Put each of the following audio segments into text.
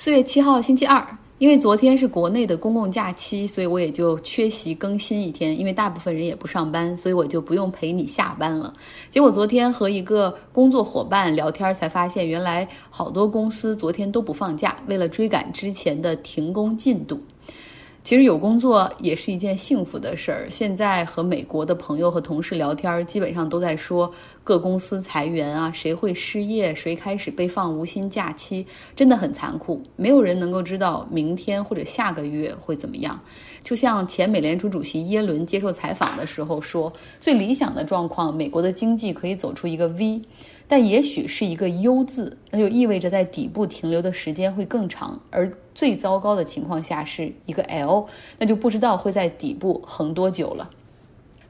四月七号星期二，因为昨天是国内的公共假期，所以我也就缺席更新一天。因为大部分人也不上班，所以我就不用陪你下班了。结果昨天和一个工作伙伴聊天，才发现原来好多公司昨天都不放假，为了追赶之前的停工进度。其实有工作也是一件幸福的事儿。现在和美国的朋友和同事聊天，基本上都在说各公司裁员啊，谁会失业，谁开始被放无薪假期，真的很残酷。没有人能够知道明天或者下个月会怎么样。就像前美联储主席耶伦接受采访的时候说，最理想的状况，美国的经济可以走出一个 V。但也许是一个 U 字，那就意味着在底部停留的时间会更长，而最糟糕的情况下是一个 L，那就不知道会在底部横多久了。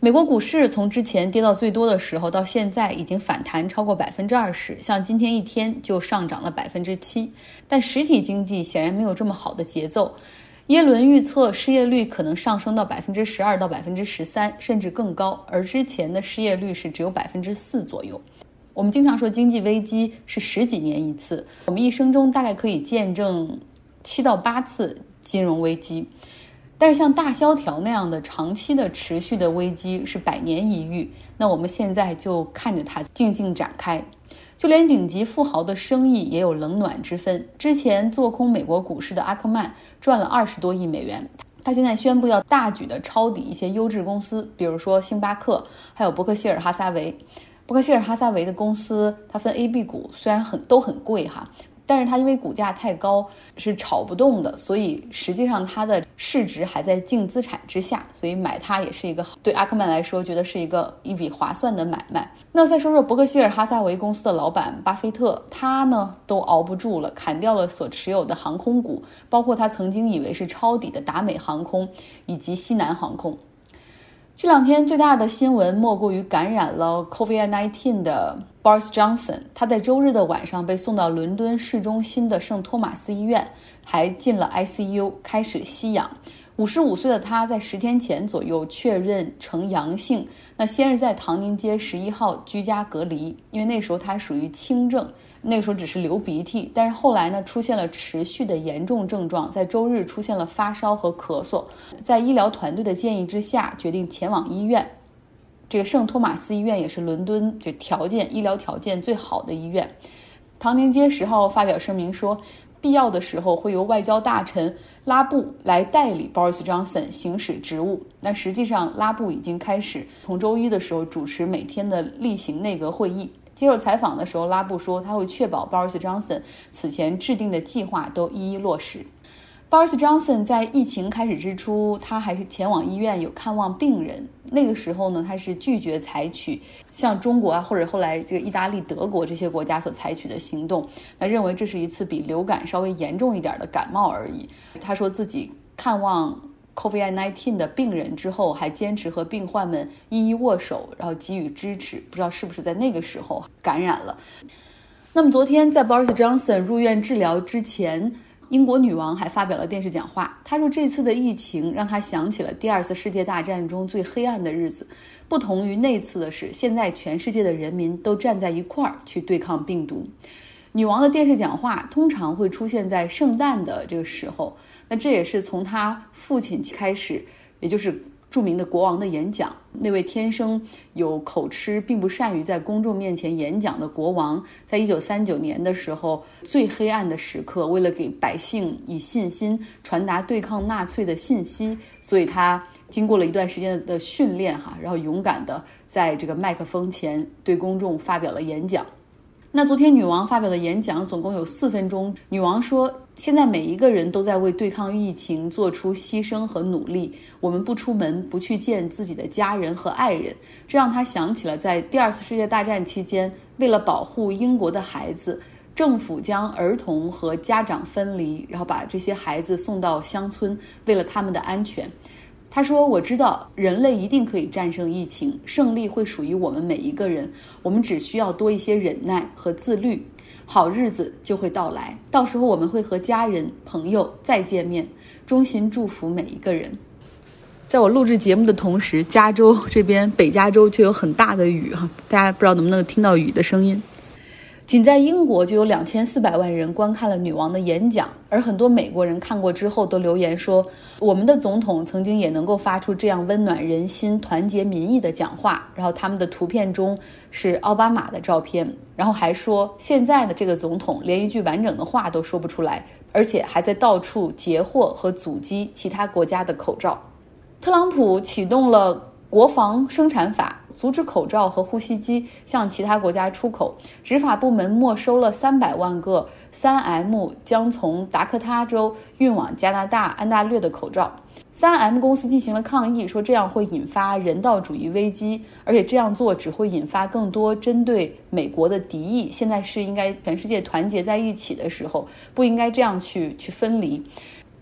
美国股市从之前跌到最多的时候，到现在已经反弹超过百分之二十，像今天一天就上涨了百分之七。但实体经济显然没有这么好的节奏。耶伦预测失业率可能上升到百分之十二到百分之十三，甚至更高，而之前的失业率是只有百分之四左右。我们经常说经济危机是十几年一次，我们一生中大概可以见证七到八次金融危机，但是像大萧条那样的长期的持续的危机是百年一遇。那我们现在就看着它静静展开，就连顶级富豪的生意也有冷暖之分。之前做空美国股市的阿克曼赚了二十多亿美元，他现在宣布要大举的抄底一些优质公司，比如说星巴克，还有伯克希尔哈撒韦。伯克希尔哈撒韦的公司，它分 A、B 股，虽然很都很贵哈，但是它因为股价太高是炒不动的，所以实际上它的市值还在净资产之下，所以买它也是一个对阿克曼来说觉得是一个一笔划算的买卖。那再说说伯克希尔哈撒韦公司的老板巴菲特，他呢都熬不住了，砍掉了所持有的航空股，包括他曾经以为是抄底的达美航空以及西南航空。这两天最大的新闻莫过于感染了 COVID-19 的 Boris Johnson，他在周日的晚上被送到伦敦市中心的圣托马斯医院，还进了 ICU，开始吸氧。五十五岁的他在十天前左右确认呈阳性，那先是在唐宁街十一号居家隔离，因为那时候他属于轻症。那个时候只是流鼻涕，但是后来呢，出现了持续的严重症状，在周日出现了发烧和咳嗽，在医疗团队的建议之下，决定前往医院。这个圣托马斯医院也是伦敦这条件医疗条件最好的医院。唐宁街十号发表声明说，必要的时候会由外交大臣拉布来代理 Boris Johnson 行使职务。那实际上，拉布已经开始从周一的时候主持每天的例行内阁会议。接受采访的时候，拉布说他会确保 Boris Johnson 此前制定的计划都一一落实。Boris Johnson 在疫情开始之初，他还是前往医院有看望病人。那个时候呢，他是拒绝采取像中国啊，或者后来这个意大利、德国这些国家所采取的行动。那认为这是一次比流感稍微严重一点的感冒而已。他说自己看望。COVID-19 的病人之后，还坚持和病患们一一握手，然后给予支持。不知道是不是在那个时候感染了？那么昨天在 Boris Johnson 入院治疗之前，英国女王还发表了电视讲话。她说，这次的疫情让她想起了第二次世界大战中最黑暗的日子。不同于那次的是，现在全世界的人民都站在一块儿去对抗病毒。女王的电视讲话通常会出现在圣诞的这个时候。那这也是从她父亲开始，也就是著名的国王的演讲。那位天生有口吃，并不善于在公众面前演讲的国王，在一九三九年的时候，最黑暗的时刻，为了给百姓以信心，传达对抗纳粹的信息，所以他经过了一段时间的训练，哈，然后勇敢的在这个麦克风前对公众发表了演讲。那昨天女王发表的演讲总共有四分钟。女王说：“现在每一个人都在为对抗疫情做出牺牲和努力。我们不出门，不去见自己的家人和爱人，这让她想起了在第二次世界大战期间，为了保护英国的孩子，政府将儿童和家长分离，然后把这些孩子送到乡村，为了他们的安全。”他说：“我知道人类一定可以战胜疫情，胜利会属于我们每一个人。我们只需要多一些忍耐和自律，好日子就会到来。到时候我们会和家人朋友再见面。衷心祝福每一个人。”在我录制节目的同时，加州这边北加州却有很大的雨哈，大家不知道能不能听到雨的声音。仅在英国就有两千四百万人观看了女王的演讲，而很多美国人看过之后都留言说，我们的总统曾经也能够发出这样温暖人心、团结民意的讲话。然后他们的图片中是奥巴马的照片，然后还说现在的这个总统连一句完整的话都说不出来，而且还在到处截获和阻击其他国家的口罩。特朗普启动了国防生产法。阻止口罩和呼吸机向其他国家出口，执法部门没收了三百万个三 M 将从达科他州运往加拿大安大略的口罩。三 M 公司进行了抗议，说这样会引发人道主义危机，而且这样做只会引发更多针对美国的敌意。现在是应该全世界团结在一起的时候，不应该这样去去分离。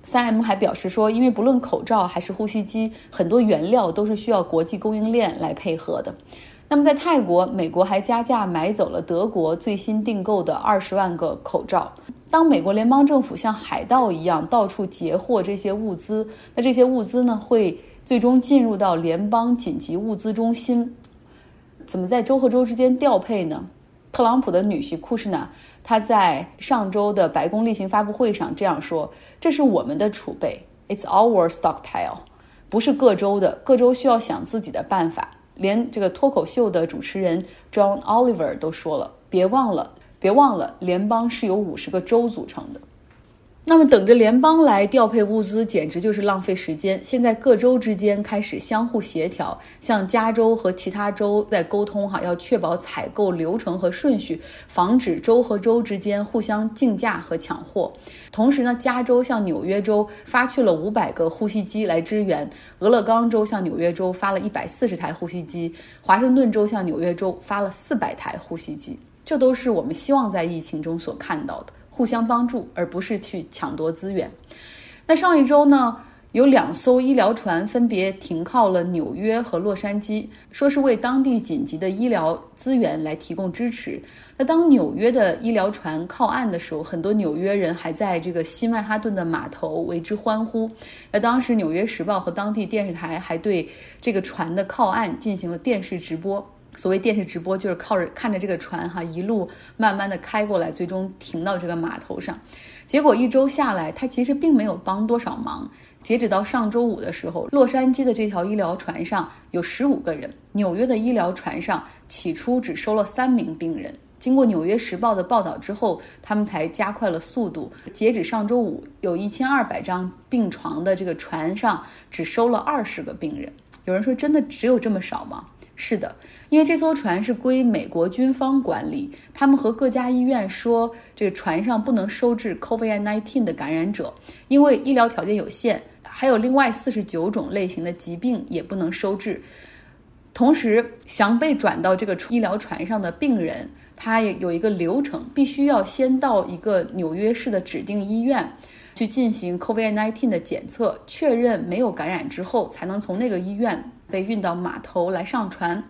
三 M 还表示说，因为不论口罩还是呼吸机，很多原料都是需要国际供应链来配合的。那么在泰国，美国还加价买走了德国最新订购的二十万个口罩。当美国联邦政府像海盗一样到处截获这些物资，那这些物资呢会最终进入到联邦紧急物资中心？怎么在州和州之间调配呢？特朗普的女婿库什纳。他在上周的白宫例行发布会上这样说：“这是我们的储备，It's our stockpile，不是各州的，各州需要想自己的办法。”连这个脱口秀的主持人 John Oliver 都说了：“别忘了，别忘了，联邦是由五十个州组成的。”那么等着联邦来调配物资，简直就是浪费时间。现在各州之间开始相互协调，像加州和其他州在沟通，哈，要确保采购流程和顺序，防止州和州之间互相竞价和抢货。同时呢，加州向纽约州发去了五百个呼吸机来支援，俄勒冈州向纽约州发了一百四十台呼吸机，华盛顿州向纽约州发了四百台呼吸机。这都是我们希望在疫情中所看到的。互相帮助，而不是去抢夺资源。那上一周呢，有两艘医疗船分别停靠了纽约和洛杉矶，说是为当地紧急的医疗资源来提供支持。那当纽约的医疗船靠岸的时候，很多纽约人还在这个西曼哈顿的码头为之欢呼。那当时《纽约时报》和当地电视台还对这个船的靠岸进行了电视直播。所谓电视直播，就是靠着看着这个船哈一路慢慢的开过来，最终停到这个码头上。结果一周下来，它其实并没有帮多少忙。截止到上周五的时候，洛杉矶的这条医疗船上有十五个人，纽约的医疗船上起初只收了三名病人。经过《纽约时报》的报道之后，他们才加快了速度。截止上周五，有一千二百张病床的这个船上只收了二十个病人。有人说，真的只有这么少吗？是的，因为这艘船是归美国军方管理，他们和各家医院说，这个船上不能收治 COVID-19 的感染者，因为医疗条件有限，还有另外四十九种类型的疾病也不能收治。同时，想被转到这个医疗船上的病人，他也有一个流程，必须要先到一个纽约市的指定医院。去进行 COVID-19 的检测，确认没有感染之后，才能从那个医院被运到码头来上船。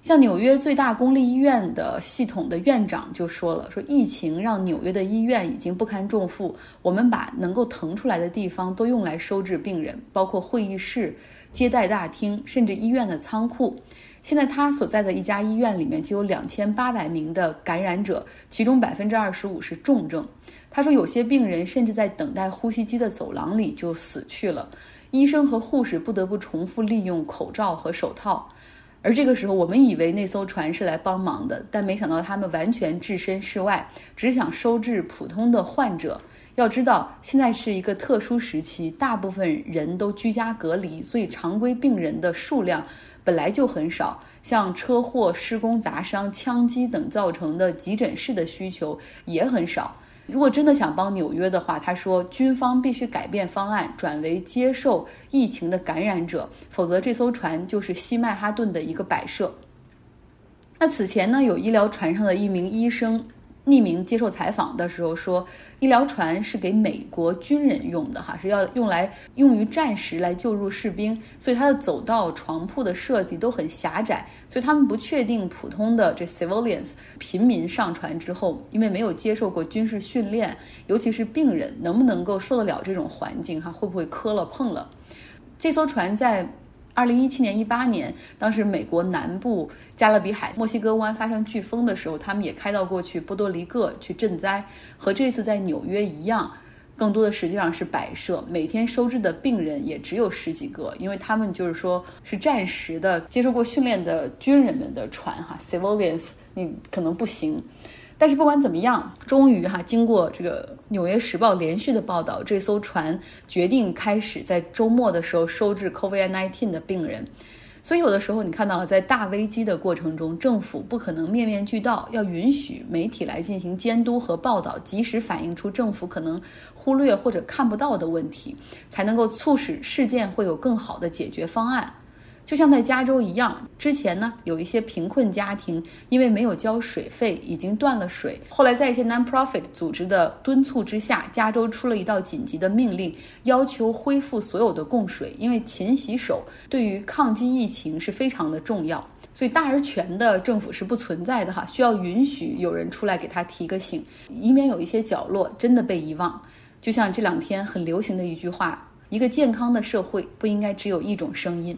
像纽约最大公立医院的系统的院长就说了：“说疫情让纽约的医院已经不堪重负，我们把能够腾出来的地方都用来收治病人，包括会议室、接待大厅，甚至医院的仓库。现在他所在的一家医院里面就有两千八百名的感染者，其中百分之二十五是重症。”他说，有些病人甚至在等待呼吸机的走廊里就死去了，医生和护士不得不重复利用口罩和手套。而这个时候，我们以为那艘船是来帮忙的，但没想到他们完全置身事外，只想收治普通的患者。要知道，现在是一个特殊时期，大部分人都居家隔离，所以常规病人的数量本来就很少，像车祸、施工砸伤、枪击等造成的急诊室的需求也很少。如果真的想帮纽约的话，他说军方必须改变方案，转为接受疫情的感染者，否则这艘船就是西曼哈顿的一个摆设。那此前呢，有医疗船上的一名医生。匿名接受采访的时候说，医疗船是给美国军人用的，哈，是要用来用于战时来救助士兵，所以它的走道、床铺的设计都很狭窄，所以他们不确定普通的这 civilians 平民上船之后，因为没有接受过军事训练，尤其是病人能不能够受得了这种环境，哈，会不会磕了碰了？这艘船在。二零一七年、一八年，当时美国南部加勒比海、墨西哥湾发生飓风的时候，他们也开到过去波多黎各去赈灾，和这次在纽约一样，更多的实际上是摆设。每天收治的病人也只有十几个，因为他们就是说是暂时的、接受过训练的军人们的船哈，civilians，你可能不行。但是不管怎么样，终于哈，经过这个《纽约时报》连续的报道，这艘船决定开始在周末的时候收治 COVID-19 的病人。所以有的时候你看到了，在大危机的过程中，政府不可能面面俱到，要允许媒体来进行监督和报道，及时反映出政府可能忽略或者看不到的问题，才能够促使事件会有更好的解决方案。就像在加州一样，之前呢有一些贫困家庭因为没有交水费，已经断了水。后来在一些 non-profit 组织的敦促之下，加州出了一道紧急的命令，要求恢复所有的供水，因为勤洗手对于抗击疫情是非常的重要。所以大而全的政府是不存在的哈，需要允许有人出来给他提个醒，以免有一些角落真的被遗忘。就像这两天很流行的一句话：一个健康的社会不应该只有一种声音。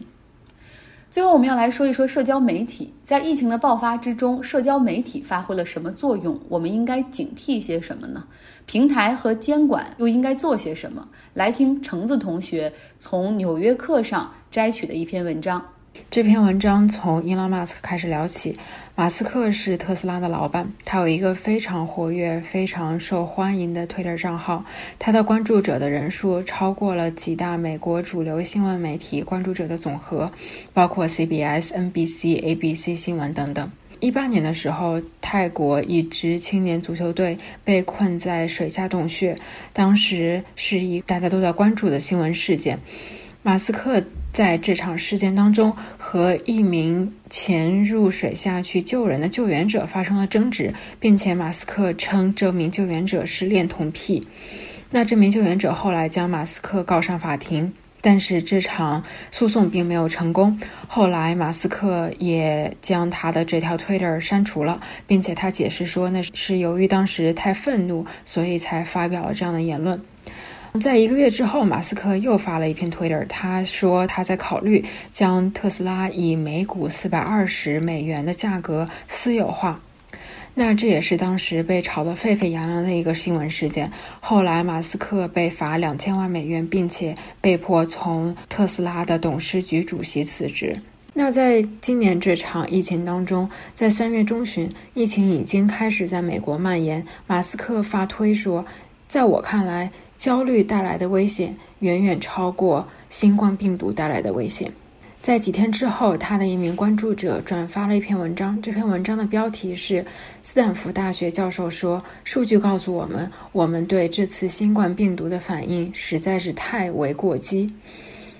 最后，我们要来说一说社交媒体在疫情的爆发之中，社交媒体发挥了什么作用？我们应该警惕些什么呢？平台和监管又应该做些什么？来听橙子同学从《纽约客》上摘取的一篇文章。这篇文章从伊朗马斯克开始聊起。马斯克是特斯拉的老板，他有一个非常活跃、非常受欢迎的 Twitter 账号，他的关注者的人数超过了几大美国主流新闻媒体关注者的总和，包括 CBS、NBC、ABC 新闻等等。一八年的时候，泰国一支青年足球队被困在水下洞穴，当时是一大家都在关注的新闻事件。马斯克。在这场事件当中，和一名潜入水下去救人的救援者发生了争执，并且马斯克称这名救援者是恋童癖。那这名救援者后来将马斯克告上法庭，但是这场诉讼并没有成功。后来马斯克也将他的这条 Twitter 删除了，并且他解释说那是由于当时太愤怒，所以才发表了这样的言论。在一个月之后，马斯克又发了一篇 Twitter，他说他在考虑将特斯拉以每股四百二十美元的价格私有化。那这也是当时被炒得沸沸扬扬的一个新闻事件。后来，马斯克被罚两千万美元，并且被迫从特斯拉的董事局主席辞职。那在今年这场疫情当中，在三月中旬，疫情已经开始在美国蔓延。马斯克发推说，在我看来。焦虑带来的危险远远超过新冠病毒带来的危险。在几天之后，他的一名关注者转发了一篇文章。这篇文章的标题是“斯坦福大学教授说，数据告诉我们，我们对这次新冠病毒的反应实在是太为过激。”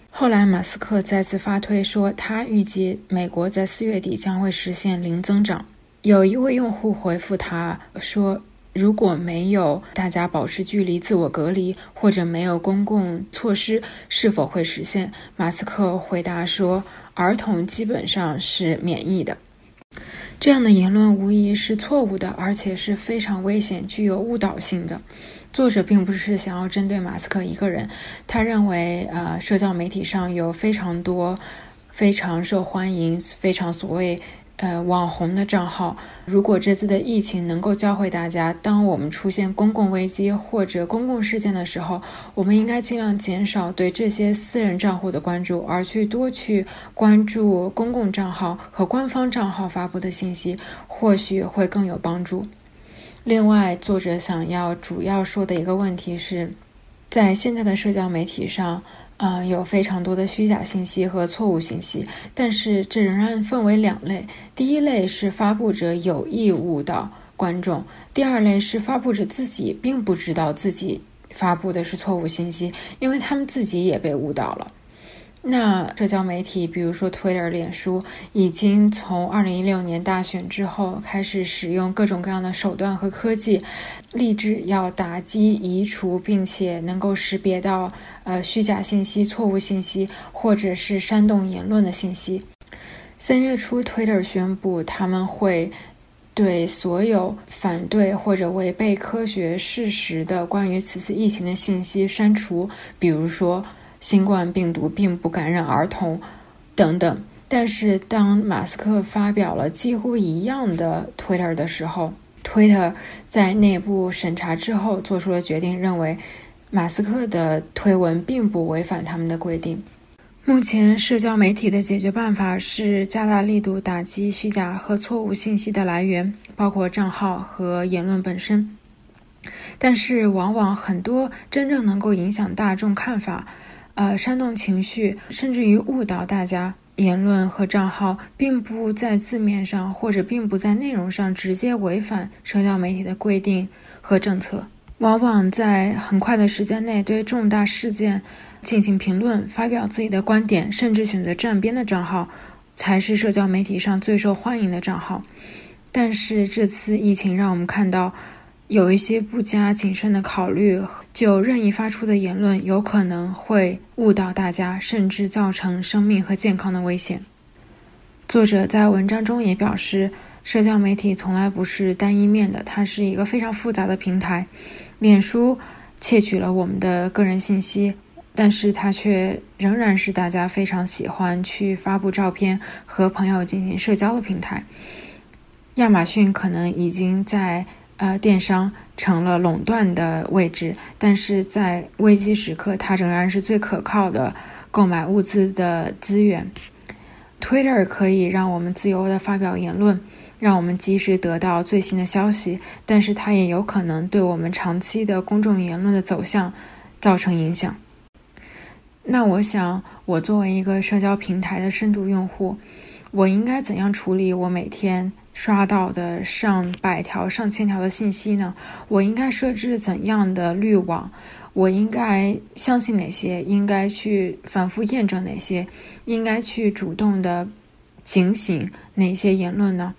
后来，马斯克再次发推说，他预计美国在四月底将会实现零增长。有一位用户回复他说。如果没有大家保持距离、自我隔离，或者没有公共措施，是否会实现？马斯克回答说：“儿童基本上是免疫的。”这样的言论无疑是错误的，而且是非常危险、具有误导性的。作者并不是想要针对马斯克一个人，他认为，呃，社交媒体上有非常多非常受欢迎、非常所谓。呃，网红的账号，如果这次的疫情能够教会大家，当我们出现公共危机或者公共事件的时候，我们应该尽量减少对这些私人账户的关注，而去多去关注公共账号和官方账号发布的信息，或许会更有帮助。另外，作者想要主要说的一个问题是，在现在的社交媒体上。啊，有非常多的虚假信息和错误信息，但是这仍然分为两类。第一类是发布者有意误导观众，第二类是发布者自己并不知道自己发布的是错误信息，因为他们自己也被误导了。那社交媒体，比如说 Twitter、脸书，已经从二零一六年大选之后开始使用各种各样的手段和科技，立志要打击、移除，并且能够识别到呃虚假信息、错误信息或者是煽动言论的信息。三月初，Twitter 宣布他们会对所有反对或者违背科学事实的关于此次疫情的信息删除，比如说。新冠病毒并不感染儿童，等等。但是当马斯克发表了几乎一样的 Twitter 的时候，Twitter 在内部审查之后做出了决定，认为马斯克的推文并不违反他们的规定。目前，社交媒体的解决办法是加大力度打击虚假和错误信息的来源，包括账号和言论本身。但是，往往很多真正能够影响大众看法、呃煽动情绪，甚至于误导大家。言论和账号并不在字面上或者并不在内容上直接违反社交媒体的规定和政策，往往在很快的时间内对重大事件进行评论、发表自己的观点，甚至选择站边的账号，才是社交媒体上最受欢迎的账号。但是这次疫情让我们看到。有一些不加谨慎的考虑就任意发出的言论，有可能会误导大家，甚至造成生命和健康的危险。作者在文章中也表示，社交媒体从来不是单一面的，它是一个非常复杂的平台。脸书窃取了我们的个人信息，但是它却仍然是大家非常喜欢去发布照片和朋友进行社交的平台。亚马逊可能已经在。呃，电商成了垄断的位置，但是在危机时刻，它仍然是最可靠的购买物资的资源。Twitter 可以让我们自由的发表言论，让我们及时得到最新的消息，但是它也有可能对我们长期的公众言论的走向造成影响。那我想，我作为一个社交平台的深度用户，我应该怎样处理我每天？刷到的上百条、上千条的信息呢？我应该设置怎样的滤网？我应该相信哪些？应该去反复验证哪些？应该去主动的警醒哪些言论呢？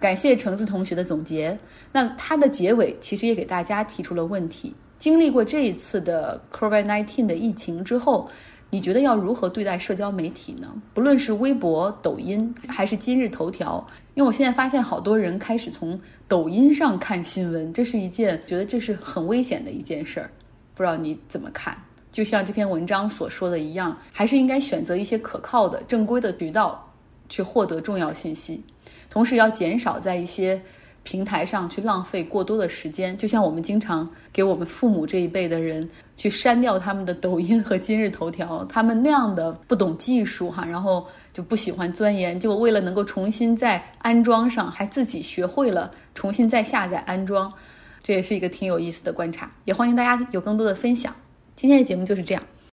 感谢橙子同学的总结。那他的结尾其实也给大家提出了问题：经历过这一次的 COVID-19 的疫情之后。你觉得要如何对待社交媒体呢？不论是微博、抖音，还是今日头条，因为我现在发现好多人开始从抖音上看新闻，这是一件觉得这是很危险的一件事儿。不知道你怎么看？就像这篇文章所说的一样，还是应该选择一些可靠的、正规的渠道去获得重要信息，同时要减少在一些。平台上去浪费过多的时间，就像我们经常给我们父母这一辈的人去删掉他们的抖音和今日头条，他们那样的不懂技术哈，然后就不喜欢钻研，就为了能够重新再安装上，还自己学会了重新再下载安装，这也是一个挺有意思的观察，也欢迎大家有更多的分享。今天的节目就是这样。